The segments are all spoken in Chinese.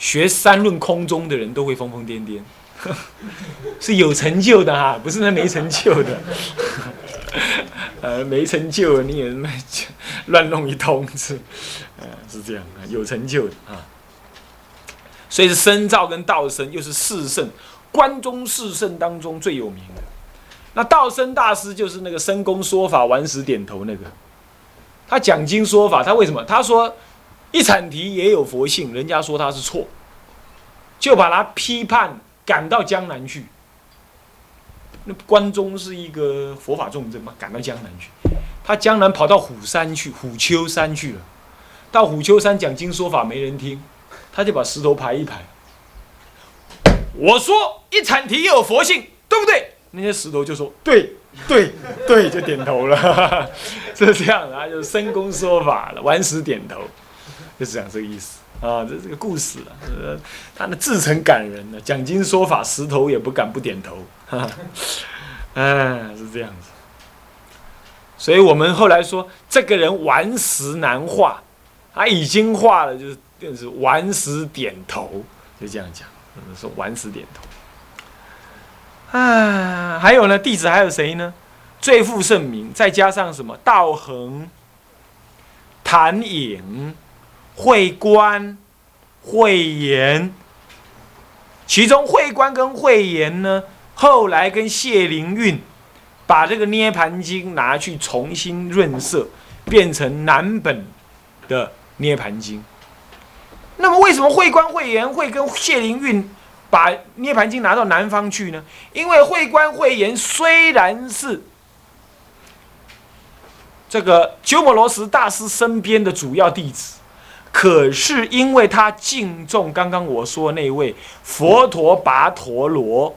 学三论空中的人都会疯疯癫癫，是有成就的哈，不是那没成就的。呃，没成就你也乱弄一通是，呃，是这样的，有成就的啊。所以是深造跟道生又是四圣，关中四圣当中最有名的。那道生大师就是那个深宫说法，顽石点头那个。他讲经说法，他为什么？他说一铲提也有佛性，人家说他是错，就把他批判赶到江南去。那关中是一个佛法重镇嘛，赶到江南去。他江南跑到虎山去，虎丘山去了。到虎丘山讲经说法没人听，他就把石头排一排。我说一铲提也有佛性，对不对？那些石头就说对对对，就点头了，是这样。然后就深公说法了，顽石点头，就是讲这个意思啊。这是个故事啊，呃，他的至诚感人呢，讲经说法，石头也不敢不点头。哈，哈，哎，是这样子，所以我们后来说这个人顽石难化，他已经化了，就是就是顽石点头，就这样讲，说顽石点头。啊，还有呢，弟子还有谁呢？最负盛名，再加上什么？道恒、谭颖、慧观、慧言，其中慧观跟慧言呢？后来跟谢灵运把这个《涅盘经》拿去重新润色，变成南本的《涅盘经》。那么为什么慧观、慧言会跟谢灵运把《涅盘经》拿到南方去呢？因为慧观、慧言虽然是这个鸠摩罗什大师身边的主要弟子，可是因为他敬重刚刚我说那位佛陀跋陀罗。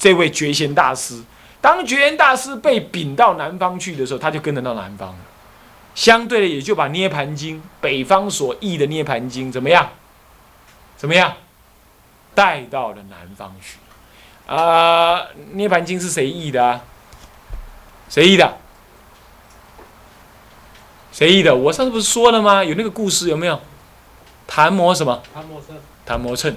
这位觉贤大师，当觉贤大师被贬到南方去的时候，他就跟着到南方了。相对的，也就把《涅盘经》北方所译的《涅盘经》怎么样？怎么样？带到了南方去。啊，《涅盘经》是谁译的？谁译的？谁译的？我上次不是说了吗？有那个故事有没有？谭摩什么？谭摩秤。谭摩称。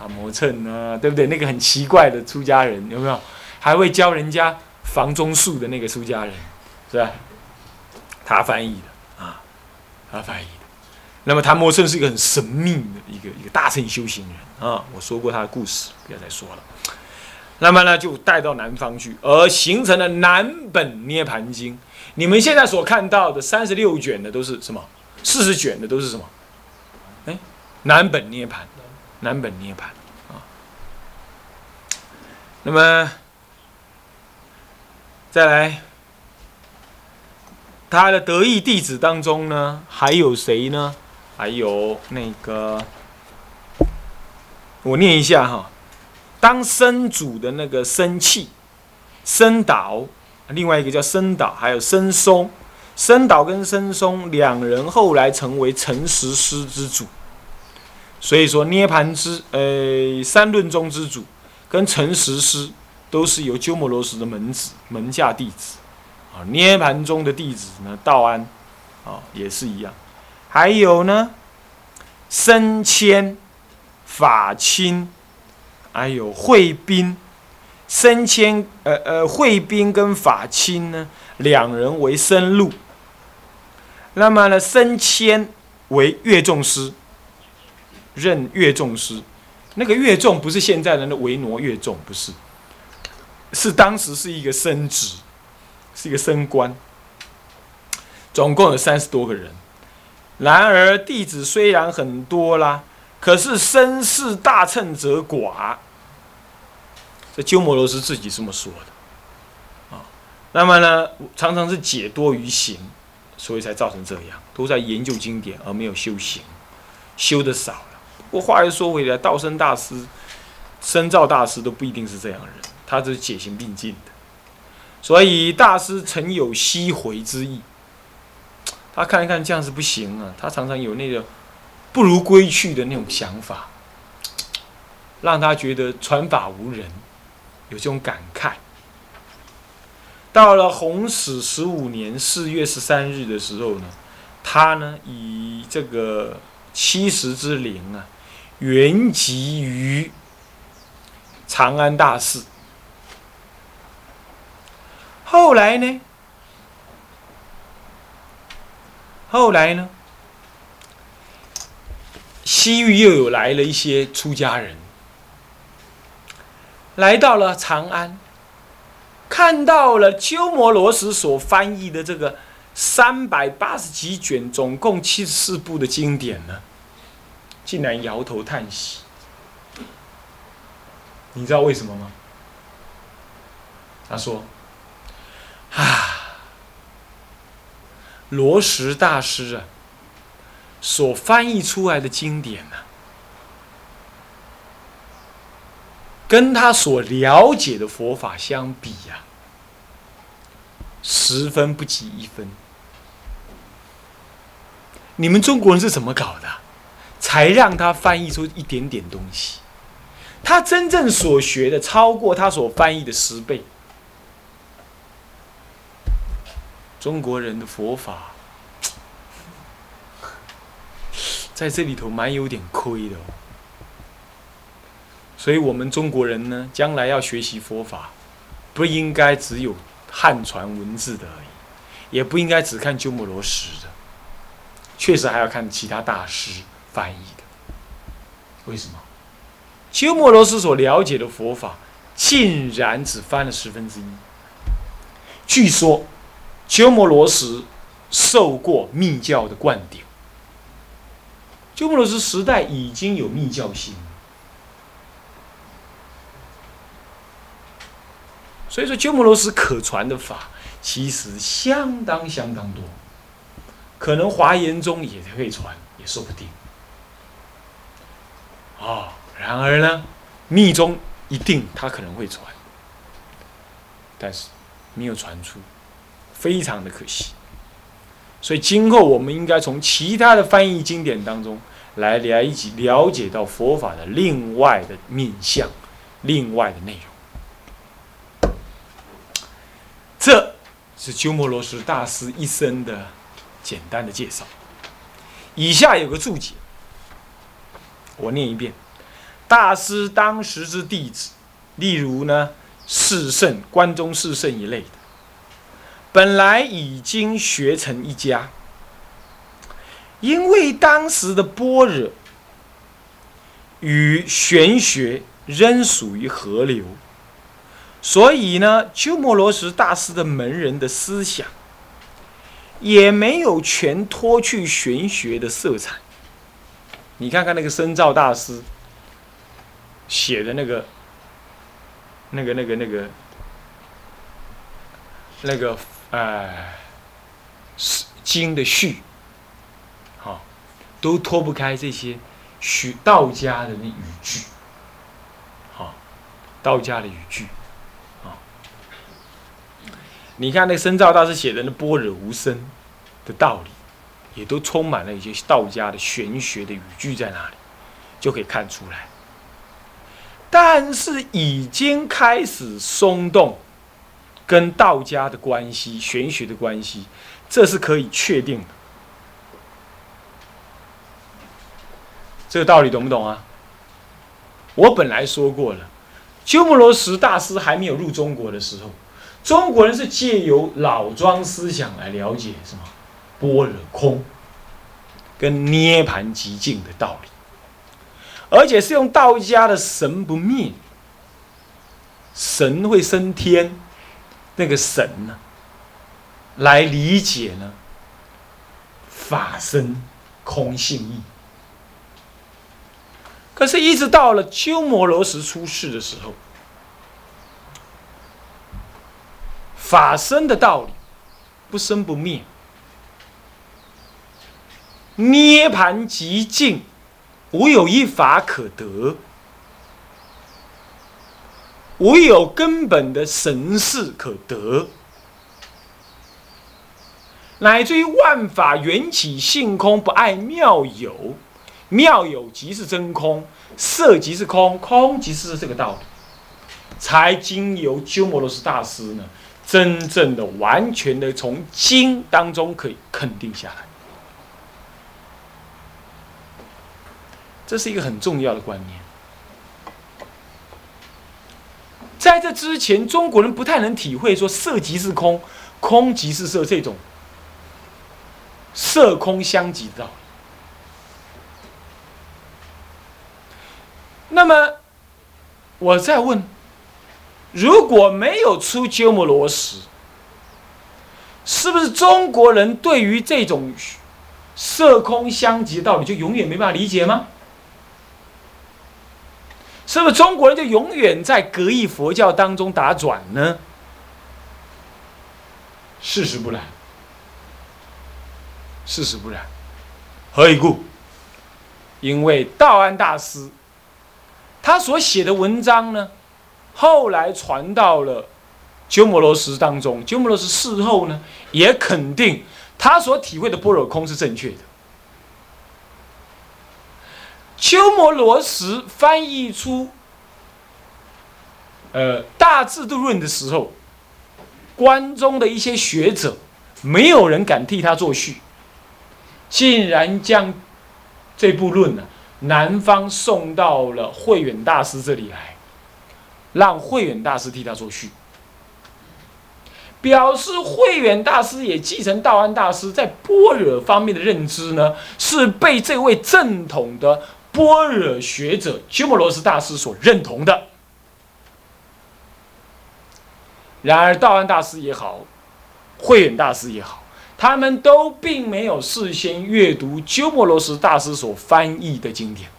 打磨蹭啊，对不对？那个很奇怪的出家人有没有？还会教人家房中术的那个出家人，是吧？他翻译的啊，他翻译的。那么谭摩称是一个很神秘的一个一个大乘修行人啊，我说过他的故事，不要再说了。那么呢，就带到南方去，而形成了南本涅盘经。你们现在所看到的三十六卷的都是什么？四十卷的都是什么？南本涅盘。南本涅盘啊，那么再来，他的得意弟子当中呢，还有谁呢？还有那个，我念一下哈。当生主的那个生气，生导，另外一个叫生导，还有生松，生导跟生松两人后来成为陈实师之主。所以说，涅盘之呃三论宗之主，跟诚实师都是由鸠摩罗什的门子门下弟子，啊，涅盘中的弟子呢，道安，啊，也是一样，还有呢，僧谦、法清，还有慧斌，僧谦呃呃慧宾跟法清呢，两人为僧路，那么呢，僧谦为乐众师。任乐众师，那个乐众不是现在人的那维挪乐众，不是，是当时是一个升职，是一个升官，总共有三十多个人。然而弟子虽然很多啦，可是身世大乘者寡。这鸠摩罗什自己这么说的啊。那么呢，常常是解多于行，所以才造成这样，都在研究经典而没有修行，修的少。我话又说回来，道生大师、深造大师都不一定是这样的人，他是解行并进的。所以大师曾有西回之意，他看一看这样是不行啊，他常常有那个不如归去的那种想法，让他觉得传法无人，有这种感慨。到了弘始十五年四月十三日的时候呢，他呢以这个七十之龄啊。原籍于长安大寺。后来呢？后来呢？西域又有来了一些出家人，来到了长安，看到了鸠摩罗什所翻译的这个三百八十几卷，总共七十四部的经典呢，竟然摇头叹息。你知道为什么吗？他说：“啊，罗什大师啊。”所翻译出来的经典呢，跟他所了解的佛法相比呀，十分不及一分。你们中国人是怎么搞的，才让他翻译出一点点东西？他真正所学的超过他所翻译的十倍。中国人的佛法。在这里头蛮有点亏的哦，所以我们中国人呢，将来要学习佛法，不应该只有汉传文字的而已，也不应该只看鸠摩罗什的，确实还要看其他大师翻译的。为什么？鸠摩罗什所了解的佛法，竟然只翻了十分之一。据说，鸠摩罗什受过密教的灌顶。鸠摩罗什时代已经有密教心，所以说鸠摩罗什可传的法其实相当相当多，可能华严中也可以传，也说不定。哦，然而呢，密宗一定他可能会传，但是没有传出，非常的可惜。所以今后我们应该从其他的翻译经典当中。来来一起了解到佛法的另外的面相，另外的内容。这是鸠摩罗什大师一生的简单的介绍。以下有个注解，我念一遍：大师当时之弟子，例如呢世圣、关中世圣一类的，本来已经学成一家。因为当时的般若与玄学仍属于河流，所以呢，鸠摩罗什大师的门人的思想也没有全脱去玄学的色彩。你看看那个深造大师写的那个、那个、那个、那个、那个，哎，经的序。都脱不开这些许道家的那语句，好，道家的语句，啊，你看那深造大师写的那般若无生的道理，也都充满了一些道家的玄学的语句在那里，就可以看出来。但是已经开始松动，跟道家的关系、玄学的关系，这是可以确定的。这个道理懂不懂啊？我本来说过了，鸠摩罗什大师还没有入中国的时候，中国人是借由老庄思想来了解什么般若空跟涅盘极境的道理，而且是用道家的神不灭，神会升天，那个神呢，来理解呢法身空性义。可是，一直到了鸠摩罗什出世的时候，法身的道理不生不灭，涅盘极境无有一法可得，唯有根本的神事可得，乃至于万法缘起性空，不爱妙有。妙有即是真空，色即是空，空即是这个道理，才经由鸠摩罗什大师呢，真正的、完全的从经当中可以肯定下来。这是一个很重要的观念。在这之前，中国人不太能体会说色即是空，空即是色这种色空相即的道理。那么，我再问：如果没有出鸠摩罗什，是不是中国人对于这种色空相即的道理就永远没办法理解吗？是不是中国人就永远在格义佛教当中打转呢？事实不然，事实不然。何以故？因为道安大师他所写的文章呢，后来传到了鸠摩罗什当中。鸠摩罗什事后呢，也肯定他所体会的般若空是正确的。鸠摩罗什翻译出呃《大智度论》的时候，关中的一些学者没有人敢替他作序，竟然将这部论呢，南方送到了慧远大师这里来，让慧远大师替他作序，表示慧远大师也继承道安大师在般若方面的认知呢，是被这位正统的。般若学者鸠摩罗什大师所认同的。然而，道安大师也好，慧远大师也好，他们都并没有事先阅读鸠摩罗什大师所翻译的经典。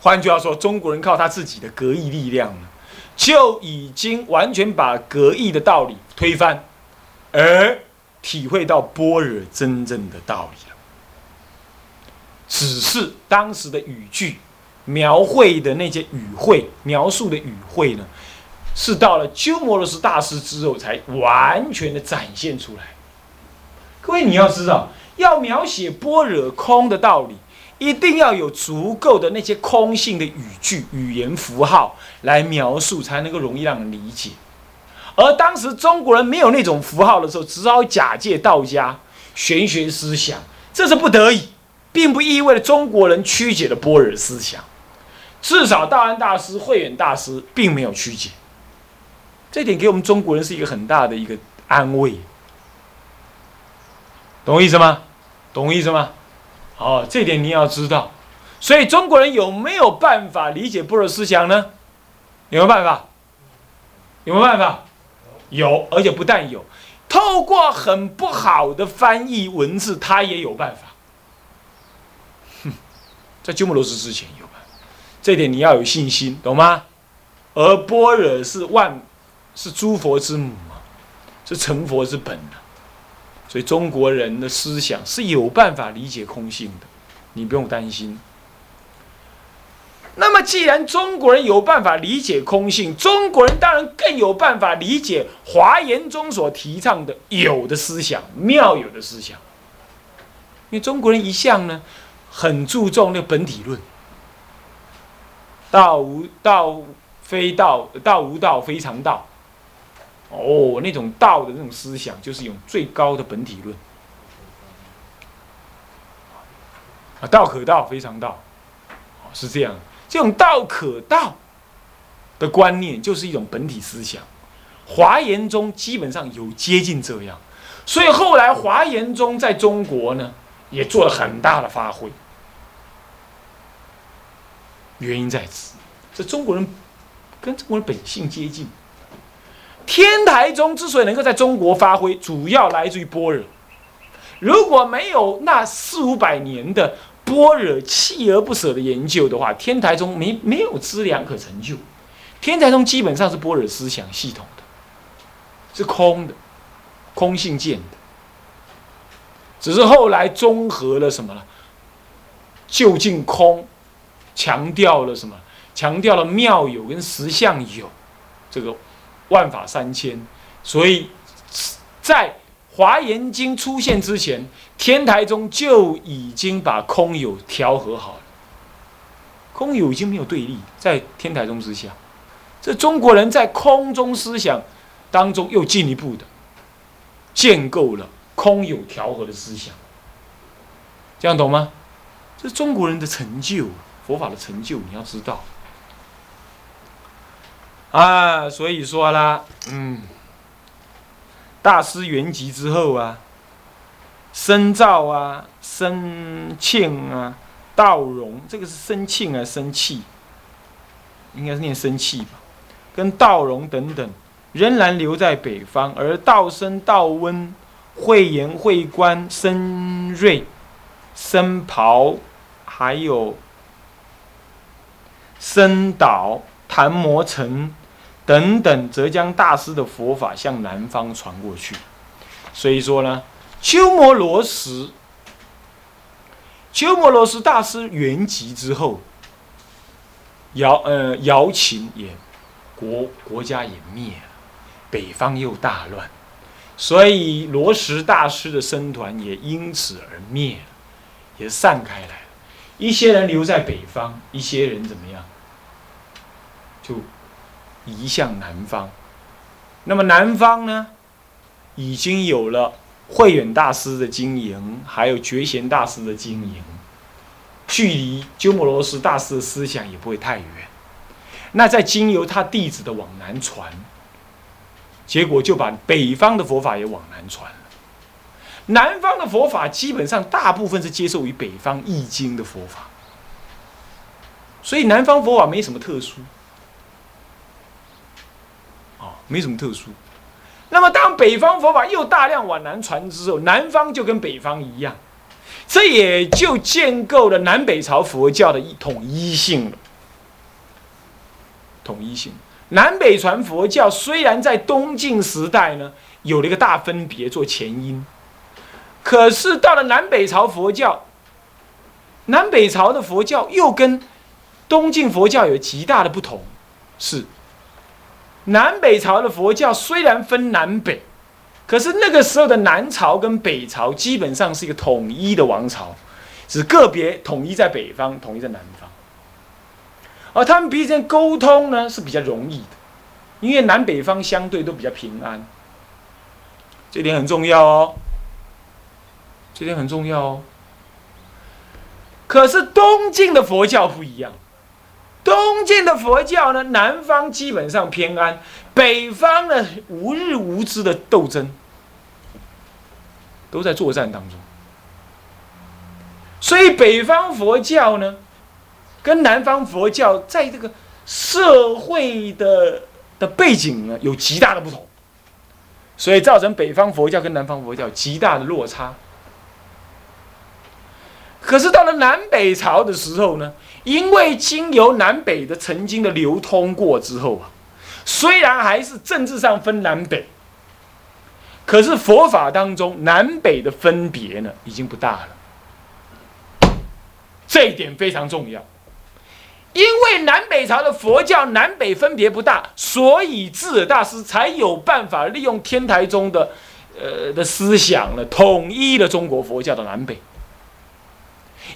换句话说，中国人靠他自己的格义力量呢，就已经完全把格义的道理推翻，而体会到般若真正的道理了。只是当时的语句，描绘的那些语汇，描述的语汇呢，是到了鸠摩罗什大师之后才完全的展现出来。各位你要知道，要描写般若空的道理，一定要有足够的那些空性的语句、语言符号来描述，才能够容易让人理解。而当时中国人没有那种符号的时候，只好假借道家玄学思想，这是不得已。并不意味着中国人曲解了般若思想，至少道安大师、慧远大师并没有曲解，这点给我们中国人是一个很大的一个安慰，懂我意思吗？懂我意思吗？哦，这点你要知道。所以中国人有没有办法理解般若思想呢？有没有办法？有没有办法？有，而且不但有，透过很不好的翻译文字，他也有办法。在鸠摩罗什之前有吧？这点你要有信心，懂吗？而般若是万，是诸佛之母嘛，是成佛之本啊。所以中国人的思想是有办法理解空性的，你不用担心。那么既然中国人有办法理解空性，中国人当然更有办法理解华严中所提倡的有的思想、妙有的思想。因为中国人一向呢。很注重那个本体论，道无道非道，道无道非常道。哦，那种道的那种思想，就是用最高的本体论。啊，道可道非常道，是这样。这种道可道的观念，就是一种本体思想。华严中基本上有接近这样，所以后来华严中在中国呢，也做了很大的发挥。原因在此，这中国人跟中国人本性接近。天台宗之所以能够在中国发挥，主要来自于般若。如果没有那四五百年的般若锲而不舍的研究的话，天台宗没没有资粮可成就。天台宗基本上是般若思想系统的，是空的，空性见的。只是后来综合了什么了？究竟空。强调了什么？强调了妙有跟实相有，这个万法三千。所以在华严经出现之前，天台宗就已经把空有调和好了。空有已经没有对立，在天台宗之下，这中国人在空中思想当中又进一步的建构了空有调和的思想。这样懂吗？这是中国人的成就，佛法的成就，你要知道。啊，所以说啦，嗯，大师圆寂之后啊，深造啊，深庆啊，道荣，这个是深庆啊，生气，应该是念生气吧，跟道荣等等，仍然留在北方，而道生、道温、慧严、慧观、深瑞、深袍，还有深岛、谭摩成。等等，浙江大师的佛法向南方传过去。所以说呢，鸠摩罗什，鸠摩罗什大师圆寂之后，姚呃姚秦也国国家也灭了，北方又大乱，所以罗什大师的僧团也因此而灭了，也散开来了。一些人留在北方，一些人怎么样，就。移向南方，那么南方呢，已经有了慧远大师的经营，还有觉贤大师的经营，距离鸠摩罗什大师的思想也不会太远。那在经由他弟子的往南传，结果就把北方的佛法也往南传了。南方的佛法基本上大部分是接受于北方易经的佛法，所以南方佛法没什么特殊。没什么特殊。那么，当北方佛法又大量往南传之后，南方就跟北方一样，这也就建构了南北朝佛教的一统一性了。统一性，南北传佛教虽然在东晋时代呢有了一个大分别做前因，可是到了南北朝佛教，南北朝的佛教又跟东晋佛教有极大的不同，是。南北朝的佛教虽然分南北，可是那个时候的南朝跟北朝基本上是一个统一的王朝，只个别统一在北方，统一在南方。而他们彼此间沟通呢是比较容易的，因为南北方相对都比较平安，这点很重要哦。这点很重要哦。可是东晋的佛教不一样。东晋的佛教呢，南方基本上偏安，北方呢无日无之的斗争，都在作战当中。所以北方佛教呢，跟南方佛教在这个社会的的背景呢有极大的不同，所以造成北方佛教跟南方佛教极大的落差。可是到了南北朝的时候呢？因为经由南北的曾经的流通过之后啊，虽然还是政治上分南北，可是佛法当中南北的分别呢已经不大了。这一点非常重要，因为南北朝的佛教南北分别不大，所以智尔大师才有办法利用天台宗的呃的思想呢，统一了中国佛教的南北。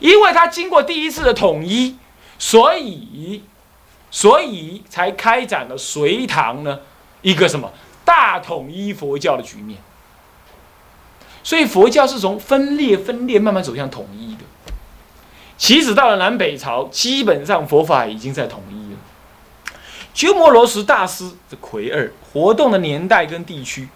因为他经过第一次的统一，所以，所以才开展了隋唐呢一个什么大统一佛教的局面。所以佛教是从分裂、分裂慢慢走向统一。其实到了南北朝，基本上佛法已经在统一了。鸠摩罗什大师的魁二活动的年代跟地区。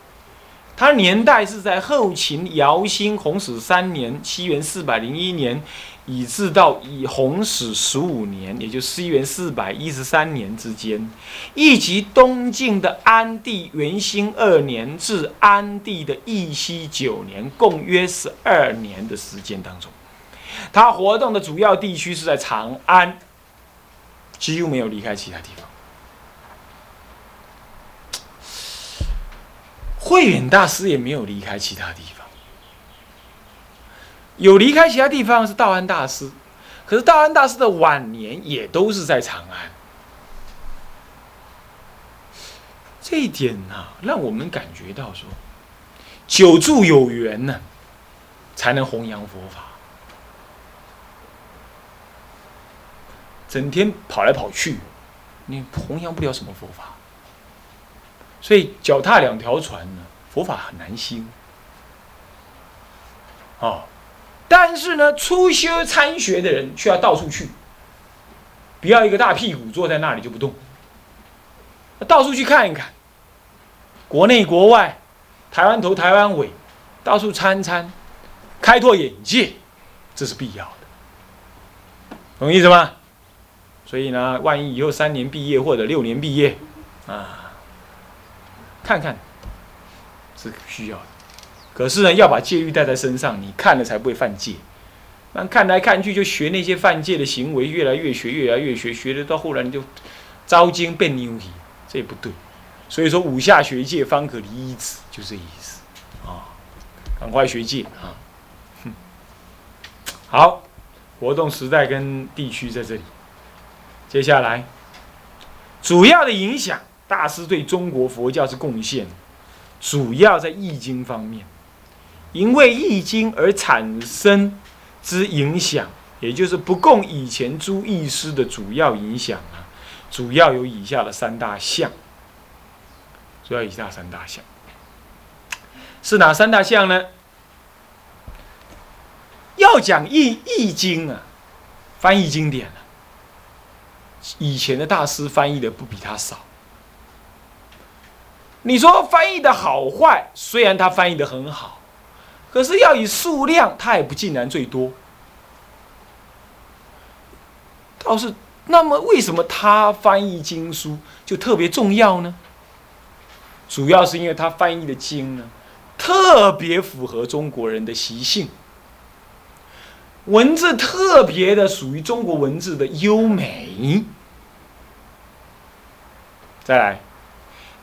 他年代是在后秦姚兴弘始三年（西元四百零一年）以至到以弘始十五年，也就西元四百一十三年之间，以及东晋的安帝元兴二年至安帝的义熙九年，共约十二年的时间当中，他活动的主要地区是在长安，几乎没有离开其他地方。慧远大师也没有离开其他地方，有离开其他地方是道安大师，可是道安大师的晚年也都是在长安。这一点呢，让我们感觉到说，久住有缘呢，才能弘扬佛法。整天跑来跑去，你弘扬不了什么佛法。所以脚踏两条船呢，佛法很难兴。哦，但是呢，初修参学的人却要到处去，不要一个大屁股坐在那里就不动，到处去看一看，国内国外，台湾头台湾尾，到处参参，开拓眼界，这是必要的，懂意思吗？所以呢，万一以后三年毕业或者六年毕业，啊，看看是需要的。可是呢，要把戒律带在身上，你看了才不会犯戒。那看来看去就学那些犯戒的行为，越来越学，越来越学，学的到后来你就招精变牛皮，这也不对。所以说，五下学戒方可离一子，就这意思啊。赶快学戒啊！好，活动时代跟地区在这里。接下来，主要的影响，大师对中国佛教是贡献，主要在易经方面。因为易经而产生之影响，也就是不共以前诸易师的主要影响啊，主要有以下的三大项。主要以下三大项是哪三大项呢？要讲易易经啊，翻译经典啊，以前的大师翻译的不比他少。你说翻译的好坏，虽然他翻译的很好。可是要以数量，他也不尽然最多。倒是，那么为什么他翻译经书就特别重要呢？主要是因为他翻译的经呢，特别符合中国人的习性，文字特别的属于中国文字的优美。再来，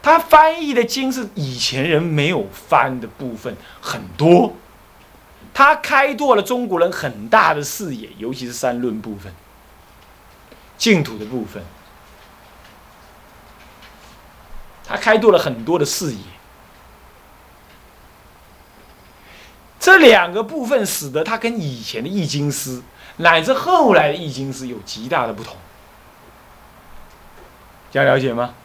他翻译的经是以前人没有翻的部分很多。他开拓了中国人很大的视野，尤其是三论部分、净土的部分，他开拓了很多的视野。这两个部分使得他跟以前的易经师乃至后来的易经师有极大的不同。要了解吗？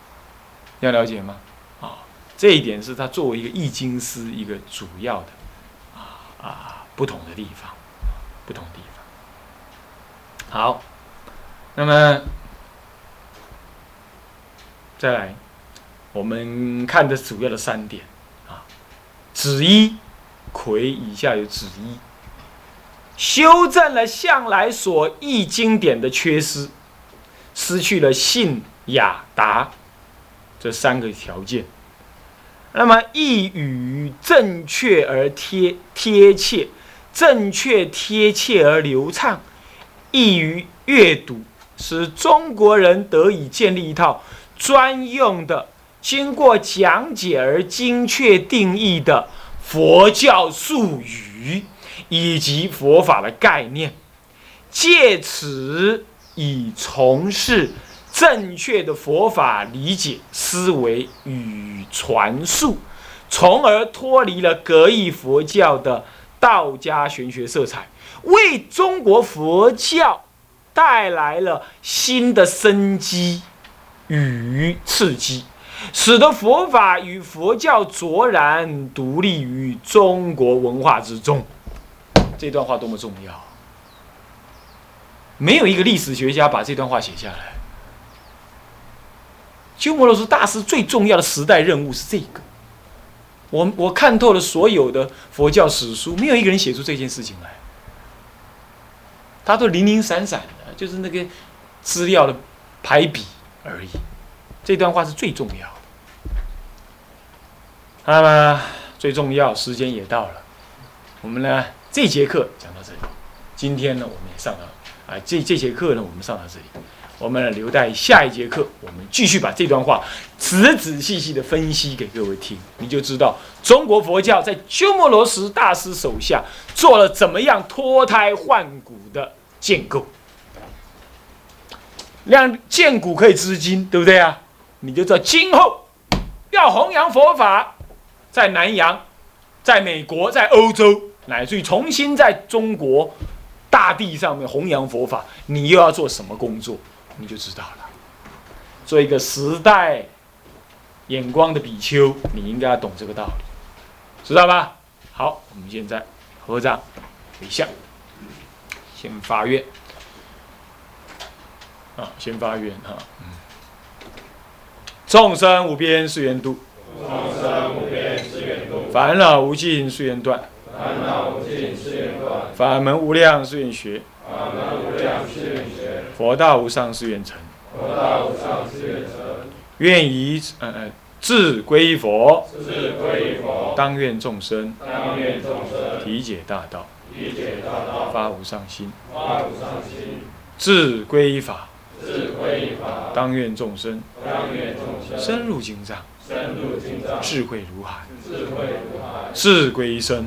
要了解吗？啊，这一点是他作为一个易经师一个主要的啊啊。不同的地方，不同地方。好，那么再来，我们看的主要的三点啊，子一魁以下有子一，修正了向来所译经典的缺失，失去了信雅达这三个条件。那么译语正确而贴贴切。正确、贴切而流畅，易于阅读，使中国人得以建立一套专用的、经过讲解而精确定义的佛教术语以及佛法的概念，借此以从事正确的佛法理解思维与传述，从而脱离了格异佛教的。道家玄学色彩，为中国佛教带来了新的生机与刺激，使得佛法与佛教卓然独立于中国文化之中。这段话多么重要！没有一个历史学家把这段话写下来。鸠摩罗什大师最重要的时代任务是这个。我我看透了所有的佛教史书，没有一个人写出这件事情来。他都零零散散的，就是那个资料的排比而已。这段话是最重要的。那么最重要，时间也到了，我们呢这节课讲到这里。今天呢，我们也上到啊，这这节课呢，我们上到这里。我们留待下一节课，我们继续把这段话仔仔细细的分析给各位听，你就知道中国佛教在鸠摩罗什大师手下做了怎么样脱胎换骨的建构，让建骨可以知今，对不对啊？你就知道今后要弘扬佛法，在南洋、在美国、在欧洲，乃至于重新在中国大地上面弘扬佛法，你又要做什么工作？你就知道了。做一个时代眼光的比丘，你应该要懂这个道理，知道吧？好，我们现在合掌微笑。先发愿。啊，先发愿哈。众生无边誓愿度，众生无边誓愿度，烦恼无尽誓愿断，烦恼无尽誓愿断，法门无量誓愿学，法门无量誓愿学，佛道无上誓愿成。佛道无上誓愿成。愿以呃呃志归依佛，志归依佛，当愿众生。当愿众生。体解大道，理解大道，发无上心；发无上心。志归依法，志归依法，当愿众生。当愿众生。深入经藏，深入经藏，智慧如海；智慧如海，志归一生，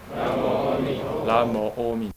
南無阿弥